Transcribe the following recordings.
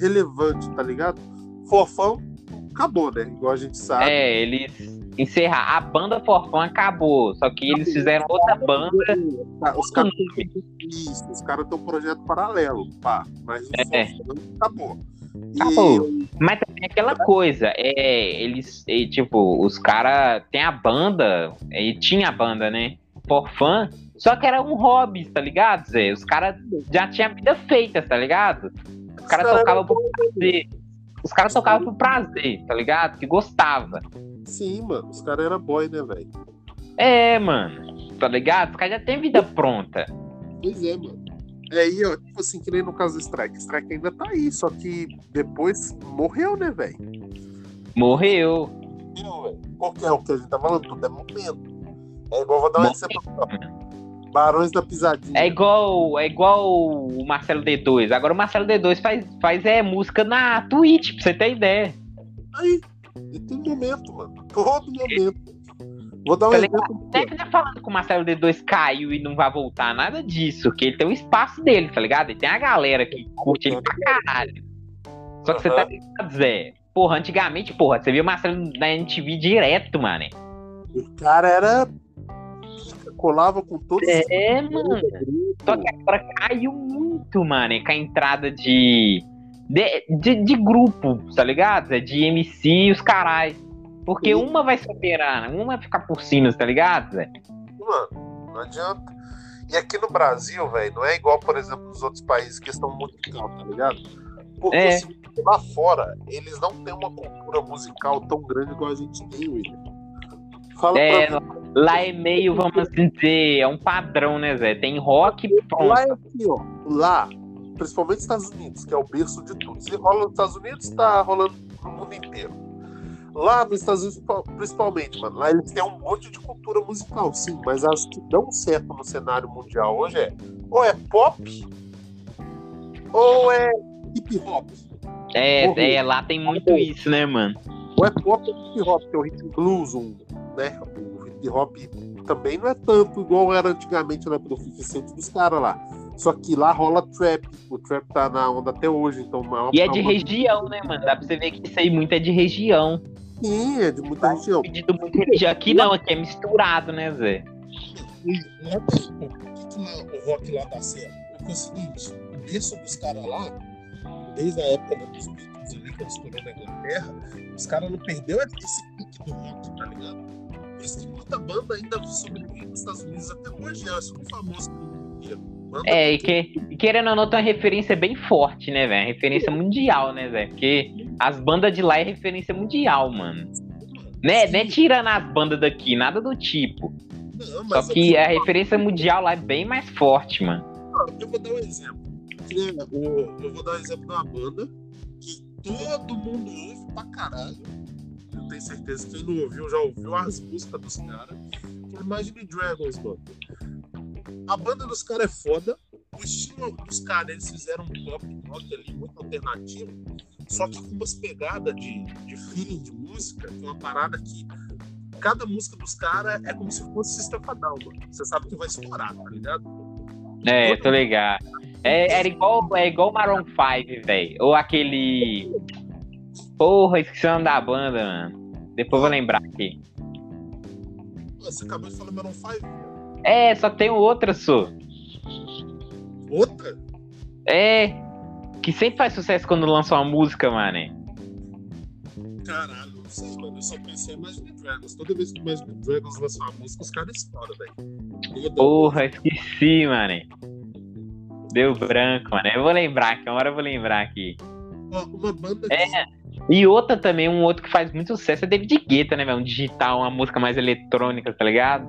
relevante, tá ligado? Forfão acabou, né? Igual a gente sabe. É, eles encerrar. A banda Forfã acabou, só que eles fizeram outra banda. Os caras isso, os caras têm um projeto paralelo, pá. Mas o É. Forfã acabou. Acabou. E Mas também aquela coisa, é, eles, é, tipo, os caras tem a banda, e tinha a banda, né? Forfã, só que era um hobby, tá ligado, Zé? Os caras já tinham vida feita, tá ligado? Os caras Cara, tocavam por prazer. Os caras tocavam por prazer, tá ligado? Que gostava. sim, mano, os caras eram boy, né, velho? É, mano, tá ligado? Os caras já têm vida pronta. Pois é, mano. É aí, ó, tipo assim, que nem no caso do Strike. Strike ainda tá aí, só que depois morreu, né, velho? Morreu. Morreu, velho. Qual que é o que a gente tá falando? Tudo é momento. É igual, vou dar um exemplo. Barões da Pisadinha. É igual, é igual o Marcelo D2. Agora o Marcelo D2 faz, faz é, música na Twitch, pra você ter ideia. Aí. E tem momento, mano. Todo momento. Vou dar um Tá exemplo. Não aqui, é que tá falando que o Marcelo D2 caiu e não vai voltar, nada disso. Que ele tem o espaço dele, tá ligado? Ele tem a galera que curte ele pra caralho. Só que você tá ligado, Zé? Porra, antigamente, porra, você viu o Marcelo na MTV direto, mano. O cara era. Colava com todos os É, mano. grupos. Só que agora caiu muito, mano, com a entrada de. De, de, de grupo, tá ligado? Zé? De MC e os carai. Porque Sim. uma vai superar, uma vai ficar por cima, tá ligado, Zé? Mano, não adianta. E aqui no Brasil, velho, não é igual, por exemplo, nos outros países, questão musical, tá ligado? Porque É. assim, lá fora, eles não têm uma cultura musical tão grande igual a gente tem, William. Fala É, pra mim. Lá é meio, vamos assim dizer, é um padrão, né, Zé? Tem rock e pronto. Lá é aqui, ó. Lá, principalmente nos Estados Unidos, que é o berço de tudo. Se rola nos Estados Unidos, tá rolando no mundo inteiro. Lá nos Estados Unidos, principalmente, mano, lá eles têm um monte de cultura musical, sim, mas as que dão certo no cenário mundial hoje é ou é pop ou é hip hop. É, é, lá tem muito isso, né, mano? Ou é pop ou hip hop, que é o rhythm blues, um, né? O hip hop também não é tanto igual era antigamente 50 Cent dos caras lá. Só que lá rola trap. O trap tá na onda até hoje, então maior E é de uma- região, né, mano? Dá pra você ver que isso aí muito é de região. Sim, é de muita região. Pedido muito região. Aqui não, aqui é misturado, né, Zé? O rock lá dá certo? Porque é o seguinte, o berço dos caras lá, desde a época né, dos Beatles ali, que eles estourou na Inglaterra, os caras não perderam esse pique do rock, tá ligado? Por isso que muita banda ainda sobrevive nos Estados Unidos até hoje, é super. Banda É, e, que, querendo ou não, tem uma referência bem forte, né, velho? Referência mundial, né, Zé? Porque as bandas de lá é referência mundial, mano. Né, né tirando as bandas daqui, nada do tipo. Não, Só que a referência mundial lá é bem mais forte, mano. eu vou dar um exemplo. O- Eu vou dar um exemplo de uma banda que todo mundo ouve pra caralho. Tenho certeza que quem não ouviu já ouviu as músicas dos caras. É Imagine Dragons, mano. A banda dos caras é foda. O estilo dos caras, eles fizeram um pop rock ali muito alternativo. Só que com umas pegadas de, de feeling de música, uma parada que cada música dos caras é como se fosse System Down, mano. Você sabe que vai estourar, tá ligado? É, tô ligado. É, era igual, é igual Maroon 5, velho. Ou aquele. Porra, esqueci o nome da banda, mano. Depois vou lembrar aqui. Você acabou de falar Maroon 5? É, só tem outra, só. Outra? É. Que sempre faz sucesso quando lança uma música, mano. Caralho, não sei, mano. Eu só pensei em Imagine Dragons. Toda vez que Imagine Dragons lança uma música, os caras estouram, velho. Porra, esqueci, mano. Deu branco, mano. Eu vou lembrar, que uma hora eu vou lembrar aqui. Ó, uma banda É. E outra também, um outro que faz muito sucesso é David Guetta, né, velho? Um digital, uma música mais eletrônica, tá ligado?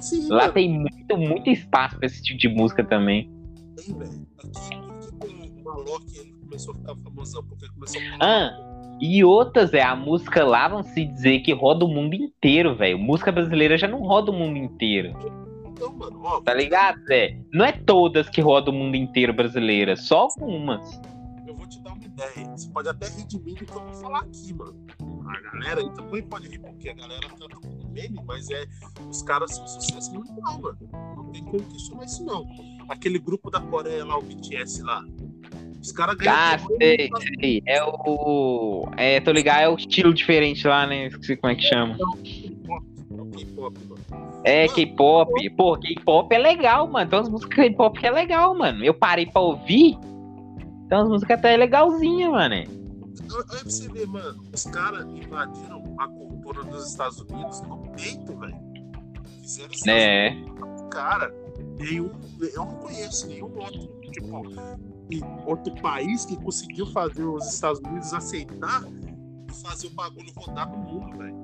Sim, Lá tem muito, muito espaço pra esse tipo de música também. tem, velho. Aqui, que o Malok ele começou a ficar famosão? Porque começou a. Ah, e outras, é, a música lá vão se dizer que roda o mundo inteiro, velho. Música brasileira já não roda o mundo inteiro, Então, mano, ó. tá ligado, Zé? Não é todas que rodam o mundo inteiro brasileira, só algumas. Ideia. Você pode até rir de mim do que eu vou falar aqui, mano. A galera aí também pode rir, porque a galera canta como meme, mas é. Os caras são sucesso mundial, mano. Não tem como questionar isso, não. Aquele grupo da Coreia lá, o BTS lá. Os caras ganham. Ah, sei, sei. É o. É, tô ligado, é o estilo diferente lá, né? Esqueci como é que chama. É o K-pop, mano. É, K-pop. Pô, K-pop é legal, mano. Tem umas músicas K-pop que é legal, mano. Eu parei pra ouvir. Tem umas músicas até legalzinhas, mano. Olha pra você ver, mano. Os caras invadiram a cultura dos Estados Unidos no peito, velho. Fizeram isso É. cara, nenhum, eu não conheço nenhum outro, tipo, outro país que conseguiu fazer os Estados Unidos aceitar e fazer o bagulho rodar no mundo, velho.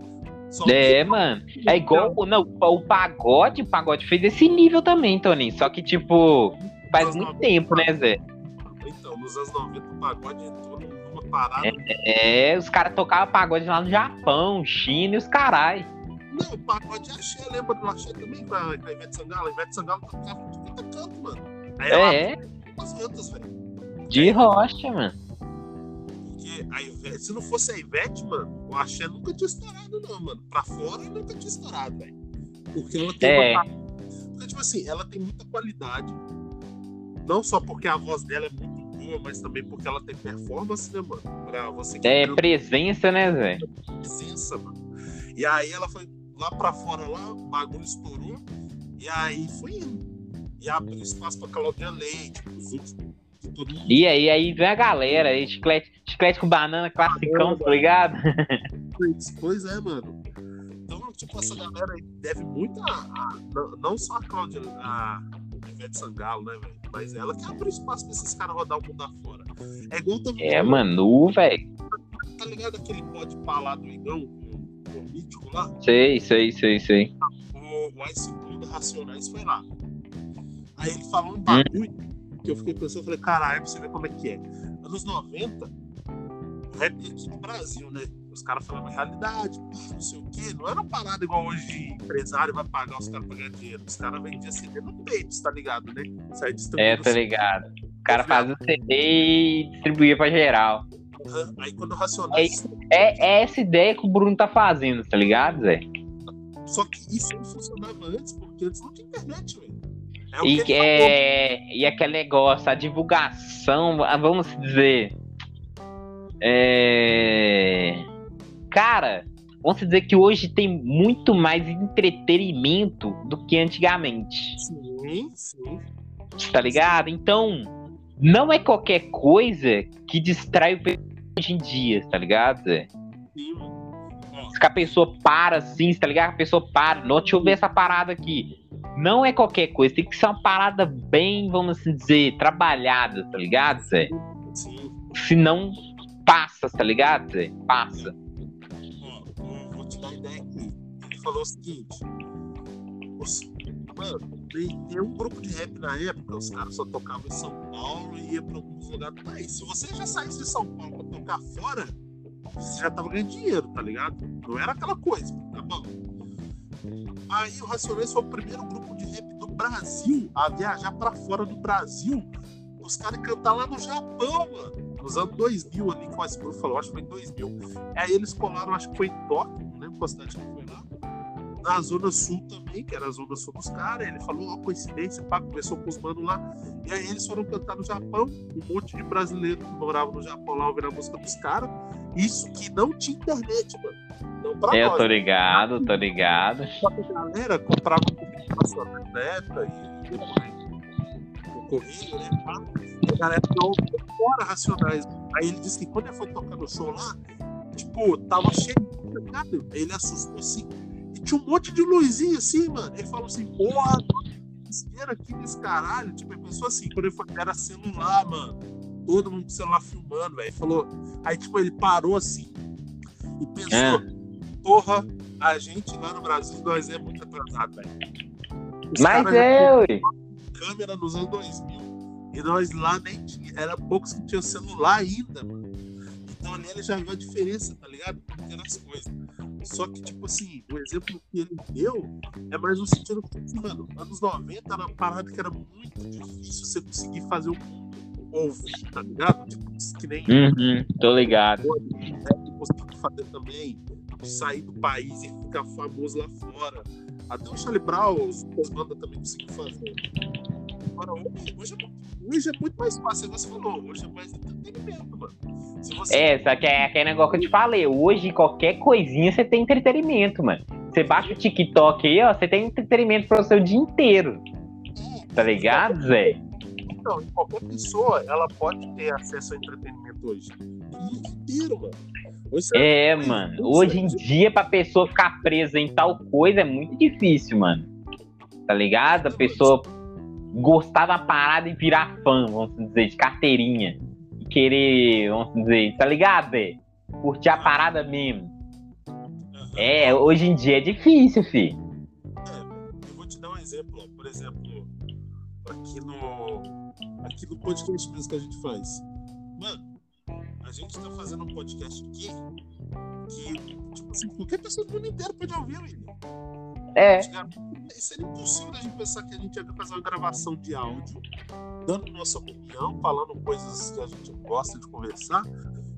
Só É, mano. É igual. Não, o pagode, o pagode fez esse nível também, Tony. Só que, tipo, faz muito tempo, né, Zé? Então, nos anos 90 o pagode entrou numa parada. É, os caras tocavam pagode lá no Japão, China e os carai. Não, o pagode axé, lembra do axé também com a, Ivete Sangalo? A Ivete Sangalo tocava de quinta canto, mano. Aí ela É, as outras, velho. de rocha, mano. Porque a Ivete, se não fosse a Ivete, mano, o axé nunca tinha estourado, não, mano. Pra fora nunca tinha estourado, velho. Porque ela tem É. uma. Porque, tipo assim, ela tem muita qualidade. Não só porque a voz dela é muito boa, mas também porque ela tem performance, né, mano? Pra você que É canta, presença, né, Zé? presença, mano. E aí ela foi lá pra fora, lá, o bagulho estourou. E aí foi indo. E abriu espaço pra Claudinha Leite, os outros. que Todo mundo E aí, aí vem a galera aí, chiclete, chiclete com banana classicão, tá ligado? Pois é, mano. Então, tipo, essa galera aí deve muito a, a- não- não só a Cláudia, a Ivete Sangalo, né, velho? Mas ela que abriu espaço pra esses caras rodar o mundo afora. É igual também. É, mano, velho. Tá ligado aquele pode falar do Igão, o, o mítico lá? Sei, sei, sei, sei. O, o Ice Blue da Racionais foi lá. Aí ele falou um bagulho que eu fiquei pensando, eu falei, caralho, pra você ver como é que é. Anos 90, o rap aqui no Brasil, né? Os caras falavam realidade, não sei o quê. Não era uma parada igual hoje empresário vai pagar os caras pra ganhar dinheiro. Os caras vendiam CD no peito, tá ligado, né? Sai É, tá ligado. O cara fazia o CD e distribuía pra geral. Aham. Aí quando o Racionais. É, é essa ideia que o Bruno tá fazendo, tá ligado, Zé? Só que isso não funcionava antes, porque antes não tinha internet, velho. É E, que é, e aquele negócio, a divulgação, vamos dizer. É, cara, vamos dizer que hoje tem muito mais entretenimento do que antigamente. Sim, sim. Tá ligado? Então, não é qualquer coisa que distrai o pessoal hoje em dia, tá ligado? Sim Se que a pessoa para assim, tá ligado? A pessoa para, não, deixa eu ver essa parada aqui. Não é qualquer coisa, tem que ser uma parada bem, vamos assim dizer, trabalhada, tá ligado, Zé? sim. Senão passa, tá ligado, Zé? Passa. Uma ideia aqui. Ele falou o seguinte: os, mano, tem, um grupo de rap na época, os caras só tocavam em São Paulo e ia pra alguns lugares do país. Se você já saísse de São Paulo pra tocar fora, você já tava ganhando dinheiro, tá ligado? Não era aquela coisa, tá bom? Aí o Racionais foi o primeiro grupo de rap do Brasil a viajar pra fora do Brasil. Os caras cantar lá no Japão, mano. Nos anos 2000 ali, que o falou, acho que foi em 2000. Aí eles colaram, acho que foi em Tóquio, qual cidade que foi lá. Na Zona Sul também, que era a Zona Sul dos caras. Ele falou, ó, coincidência, pá, começou com os manos lá. E aí eles foram cantar no Japão. Um monte de brasileiro que morava no Japão lá ouvindo a música dos caras. Isso que não tinha internet, mano. Não pra Eu nós. tô ligado, tô ligado. Só que a galera comprava comunicação na época e depois o né? pá. E a galera não fora racionais. Aí ele disse que quando ele foi tocar no show lá, tipo, tava cheio, tá ligado? Aí ele assustou assim. E tinha um monte de luzinha assim, mano. Ele falou assim, porra, esteira aqui nesse caralho. Tipo, ele pensou assim, quando ele foi, era celular, mano. Todo mundo com celular filmando, velho. Falou. Aí, tipo, ele parou assim e pensou, É. porra, a gente lá no Brasil, nós é muito atrasado, velho. Mas já é, ué. câmera nos anos 2000 e nós lá nem tinha, era poucos que tinham celular ainda, mano. Então ali ele já viu a diferença, tá ligado? As coisas. Só que, tipo assim, o exemplo que ele deu é mais no sentido que, mano, anos 90 era uma parada que era muito difícil você conseguir fazer um ouvir, tá ligado? Tipo, que nem Uhum, tô ligado. que conseguiu fazer também, sair do país e ficar famoso lá fora. Até o Charlie Brown, as bandas também conseguiram fazer. Agora, hoje, hoje é muito Hoje é muito mais fácil, você falou, hoje é mais entretenimento, mano. Você... É, só que é aquele negócio que eu te falei. Hoje, qualquer coisinha você tem entretenimento, mano. Você baixa o TikTok aí, ó, você tem entretenimento para o seu dia inteiro. Tá ligado, Zé? Então, qualquer pessoa, ela pode ter acesso ao entretenimento hoje. O dia inteiro, mano. Hoje você- É, mano. Hoje em dia, pra pessoa ficar presa em tal coisa é muito difícil, mano. Tá ligado? A pessoa gostar da parada e virar fã, vamos dizer, de carteirinha. Querer, vamos dizer, tá ligado? Curtir a parada mesmo. Aham. É, hoje em dia é difícil, fi. Eu vou te dar um exemplo, ó. por exemplo, aqui no aqui no podcast mesmo que a gente faz. Mano, a gente tá fazendo um podcast aqui que, tipo assim, qualquer pessoa do mundo inteiro pode ouvir, William. É. Antigamente, Seria impossível a gente pensar que a gente ia fazer uma gravação de áudio, dando nossa opinião, falando coisas que a gente gosta de conversar,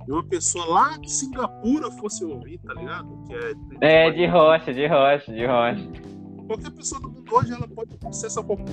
e uma pessoa lá de Singapura fosse ouvir, tá ligado? Que é, É, de rocha, de rocha, de rocha. Qualquer pessoa do mundo hoje ela pode ter acesso a qualquer